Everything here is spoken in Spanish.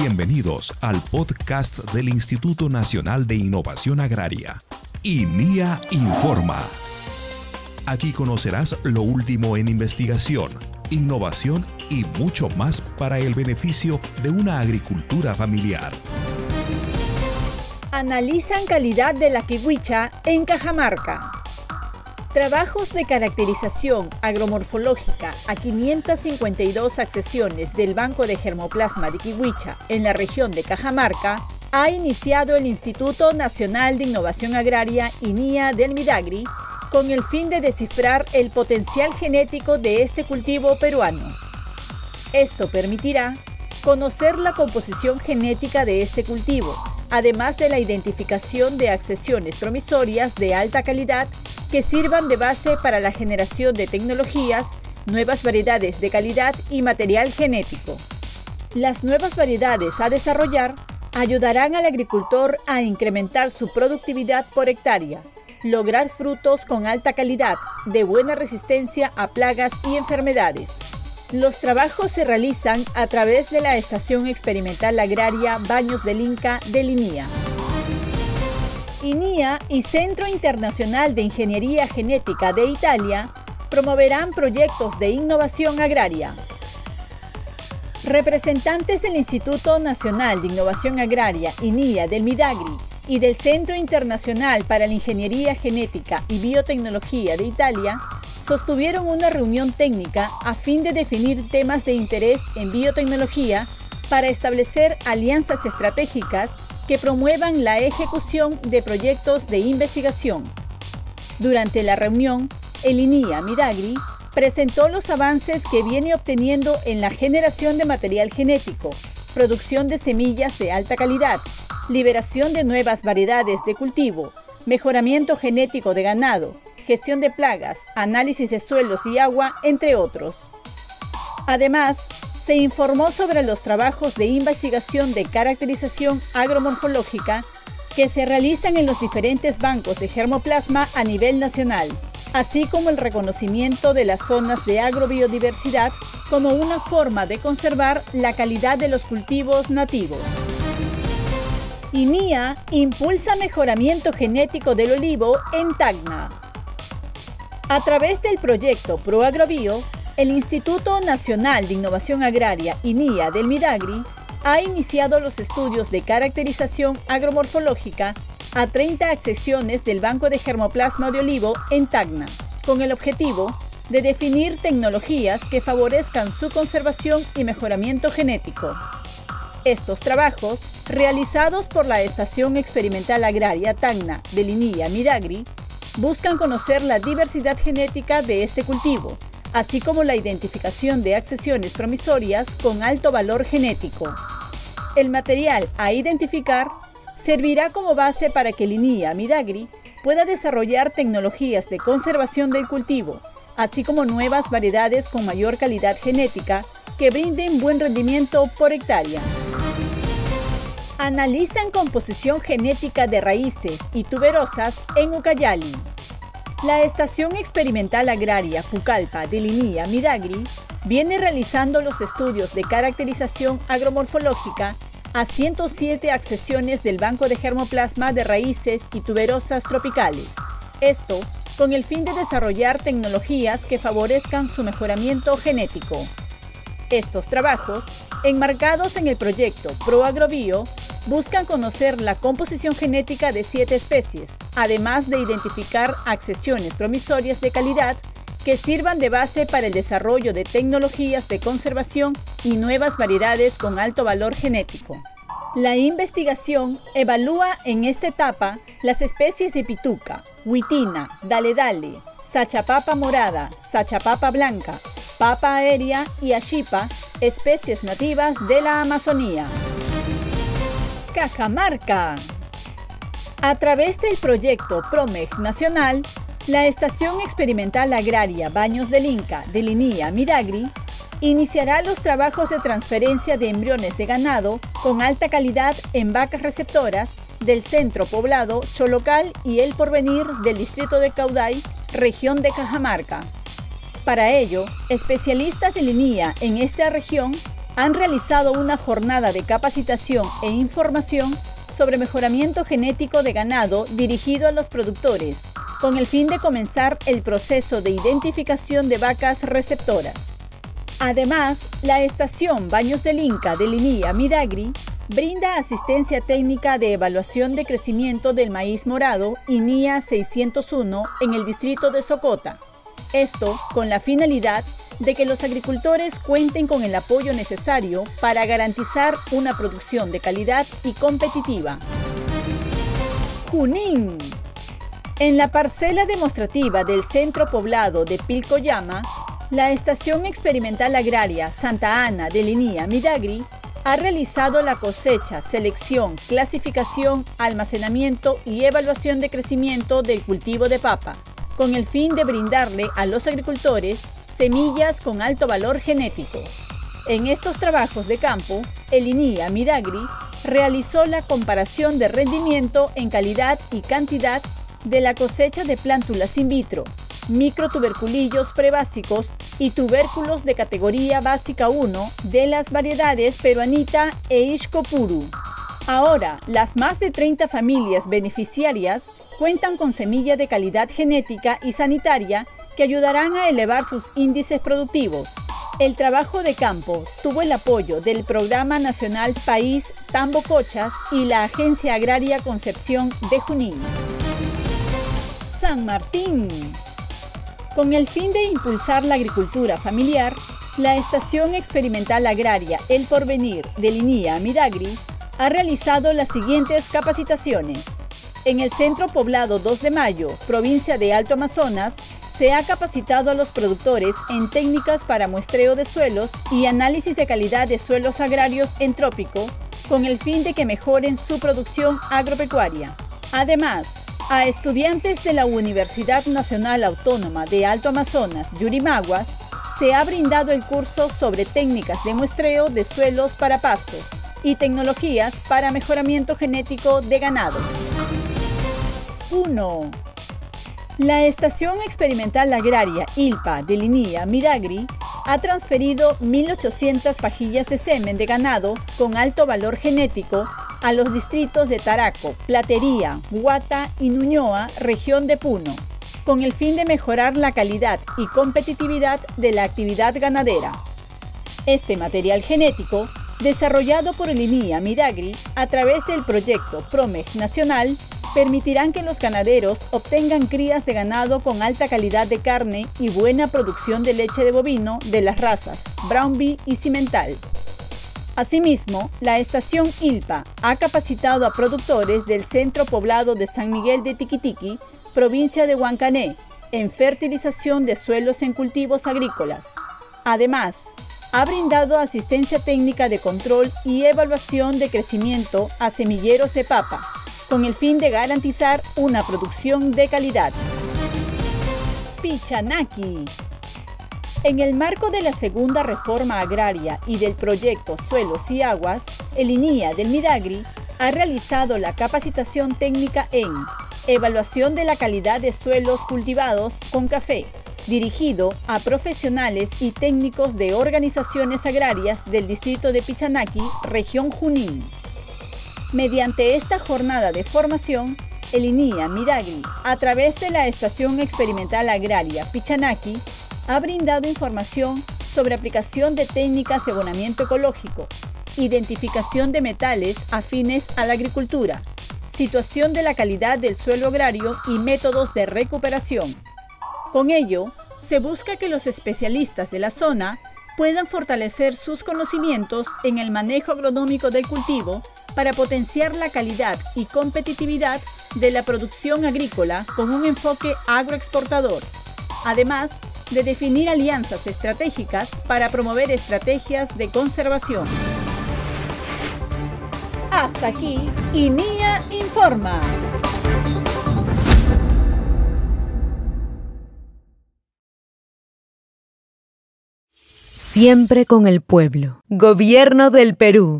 Bienvenidos al podcast del Instituto Nacional de Innovación Agraria, INIA Informa. Aquí conocerás lo último en investigación, innovación y mucho más para el beneficio de una agricultura familiar. Analizan calidad de la kiwicha en Cajamarca. Trabajos de caracterización agromorfológica a 552 accesiones del Banco de Germoplasma de Kiwicha en la región de Cajamarca ha iniciado el Instituto Nacional de Innovación Agraria INIA del Midagri con el fin de descifrar el potencial genético de este cultivo peruano. Esto permitirá conocer la composición genética de este cultivo, además de la identificación de accesiones promisorias de alta calidad que sirvan de base para la generación de tecnologías, nuevas variedades de calidad y material genético. Las nuevas variedades a desarrollar ayudarán al agricultor a incrementar su productividad por hectárea, lograr frutos con alta calidad, de buena resistencia a plagas y enfermedades. Los trabajos se realizan a través de la Estación Experimental Agraria Baños del Inca de Linía. INIA y Centro Internacional de Ingeniería Genética de Italia promoverán proyectos de innovación agraria. Representantes del Instituto Nacional de Innovación Agraria, INIA, del Midagri y del Centro Internacional para la Ingeniería Genética y Biotecnología de Italia sostuvieron una reunión técnica a fin de definir temas de interés en biotecnología para establecer alianzas estratégicas que promuevan la ejecución de proyectos de investigación. Durante la reunión, el INIA Midagri presentó los avances que viene obteniendo en la generación de material genético, producción de semillas de alta calidad, liberación de nuevas variedades de cultivo, mejoramiento genético de ganado, gestión de plagas, análisis de suelos y agua, entre otros. Además, se informó sobre los trabajos de investigación de caracterización agromorfológica que se realizan en los diferentes bancos de germoplasma a nivel nacional, así como el reconocimiento de las zonas de agrobiodiversidad como una forma de conservar la calidad de los cultivos nativos. INIA impulsa mejoramiento genético del olivo en Tacna. A través del proyecto ProAgrobio, el Instituto Nacional de Innovación Agraria, INIA del Midagri, ha iniciado los estudios de caracterización agromorfológica a 30 accesiones del Banco de Germoplasma de Olivo en Tacna, con el objetivo de definir tecnologías que favorezcan su conservación y mejoramiento genético. Estos trabajos, realizados por la Estación Experimental Agraria Tacna del INIA Midagri, buscan conocer la diversidad genética de este cultivo, así como la identificación de accesiones promisorias con alto valor genético. El material a identificar servirá como base para que Linia Midagri pueda desarrollar tecnologías de conservación del cultivo, así como nuevas variedades con mayor calidad genética que brinden buen rendimiento por hectárea. Analizan composición genética de raíces y tuberosas en Ucayali. La Estación Experimental Agraria Pucallpa de Linía Midagri viene realizando los estudios de caracterización agromorfológica a 107 accesiones del Banco de Germoplasma de raíces y tuberosas tropicales. Esto con el fin de desarrollar tecnologías que favorezcan su mejoramiento genético. Estos trabajos, enmarcados en el proyecto ProAgrobio, buscan conocer la composición genética de siete especies, además de identificar accesiones promisorias de calidad que sirvan de base para el desarrollo de tecnologías de conservación y nuevas variedades con alto valor genético. La investigación evalúa en esta etapa las especies de pituca, huitina, dale dale, sachapapa morada, sachapapa blanca, papa aérea y ashipa, especies nativas de la Amazonía. Cajamarca. A través del proyecto PROMEG Nacional, la Estación Experimental Agraria Baños del Inca de Linía Midagri iniciará los trabajos de transferencia de embriones de ganado con alta calidad en vacas receptoras del centro poblado Cholocal y El Porvenir del distrito de Cauday, región de Cajamarca. Para ello, especialistas de Linía en esta región han realizado una jornada de capacitación e información sobre mejoramiento genético de ganado dirigido a los productores, con el fin de comenzar el proceso de identificación de vacas receptoras. Además, la estación Baños del Inca de Linía Midagri brinda asistencia técnica de evaluación de crecimiento del maíz morado INIA 601 en el distrito de Socota. Esto con la finalidad de que los agricultores cuenten con el apoyo necesario para garantizar una producción de calidad y competitiva. Junín. En la parcela demostrativa del centro poblado de Pilcoyama, la Estación Experimental Agraria Santa Ana de Linía Midagri ha realizado la cosecha, selección, clasificación, almacenamiento y evaluación de crecimiento del cultivo de papa, con el fin de brindarle a los agricultores semillas con alto valor genético. En estos trabajos de campo, el INIA Midagri realizó la comparación de rendimiento en calidad y cantidad de la cosecha de plántulas in vitro, microtuberculillos prebásicos y tubérculos de categoría básica 1 de las variedades peruanita e ishkopuru. Ahora, las más de 30 familias beneficiarias cuentan con semilla de calidad genética y sanitaria que ayudarán a elevar sus índices productivos. El trabajo de campo tuvo el apoyo del Programa Nacional País Tambo Cochas y la Agencia Agraria Concepción de Junín. San Martín. Con el fin de impulsar la agricultura familiar, la Estación Experimental Agraria El Porvenir de Linía Midagri ha realizado las siguientes capacitaciones. En el Centro Poblado 2 de Mayo, provincia de Alto Amazonas, se ha capacitado a los productores en técnicas para muestreo de suelos y análisis de calidad de suelos agrarios en trópico, con el fin de que mejoren su producción agropecuaria. Además, a estudiantes de la Universidad Nacional Autónoma de Alto Amazonas, Yurimaguas, se ha brindado el curso sobre técnicas de muestreo de suelos para pastos y tecnologías para mejoramiento genético de ganado. 1. La Estación Experimental Agraria ILPA de Linía Midagri ha transferido 1.800 pajillas de semen de ganado con alto valor genético a los distritos de Taraco, Platería, Huata y Nuñoa, región de Puno, con el fin de mejorar la calidad y competitividad de la actividad ganadera. Este material genético, desarrollado por Linía Midagri a través del proyecto PROMEG Nacional, permitirán que los ganaderos obtengan crías de ganado con alta calidad de carne y buena producción de leche de bovino de las razas Brown Bee y Cimental. Asimismo, la estación ILPA ha capacitado a productores del centro poblado de San Miguel de Tiquitiqui, provincia de Huancané, en fertilización de suelos en cultivos agrícolas. Además, ha brindado asistencia técnica de control y evaluación de crecimiento a semilleros de papa, con el fin de garantizar una producción de calidad. Pichanaki. En el marco de la segunda reforma agraria y del proyecto Suelos y Aguas, el INIA del Midagri ha realizado la capacitación técnica en evaluación de la calidad de suelos cultivados con café, dirigido a profesionales y técnicos de organizaciones agrarias del distrito de Pichanaki, región Junín. Mediante esta jornada de formación, el INIA Midagri, a través de la Estación Experimental Agraria Pichanaki, ha brindado información sobre aplicación de técnicas de abonamiento ecológico, identificación de metales afines a la agricultura, situación de la calidad del suelo agrario y métodos de recuperación. Con ello, se busca que los especialistas de la zona puedan fortalecer sus conocimientos en el manejo agronómico del cultivo para potenciar la calidad y competitividad de la producción agrícola con un enfoque agroexportador, además de definir alianzas estratégicas para promover estrategias de conservación. Hasta aquí, INIA Informa. Siempre con el pueblo. Gobierno del Perú.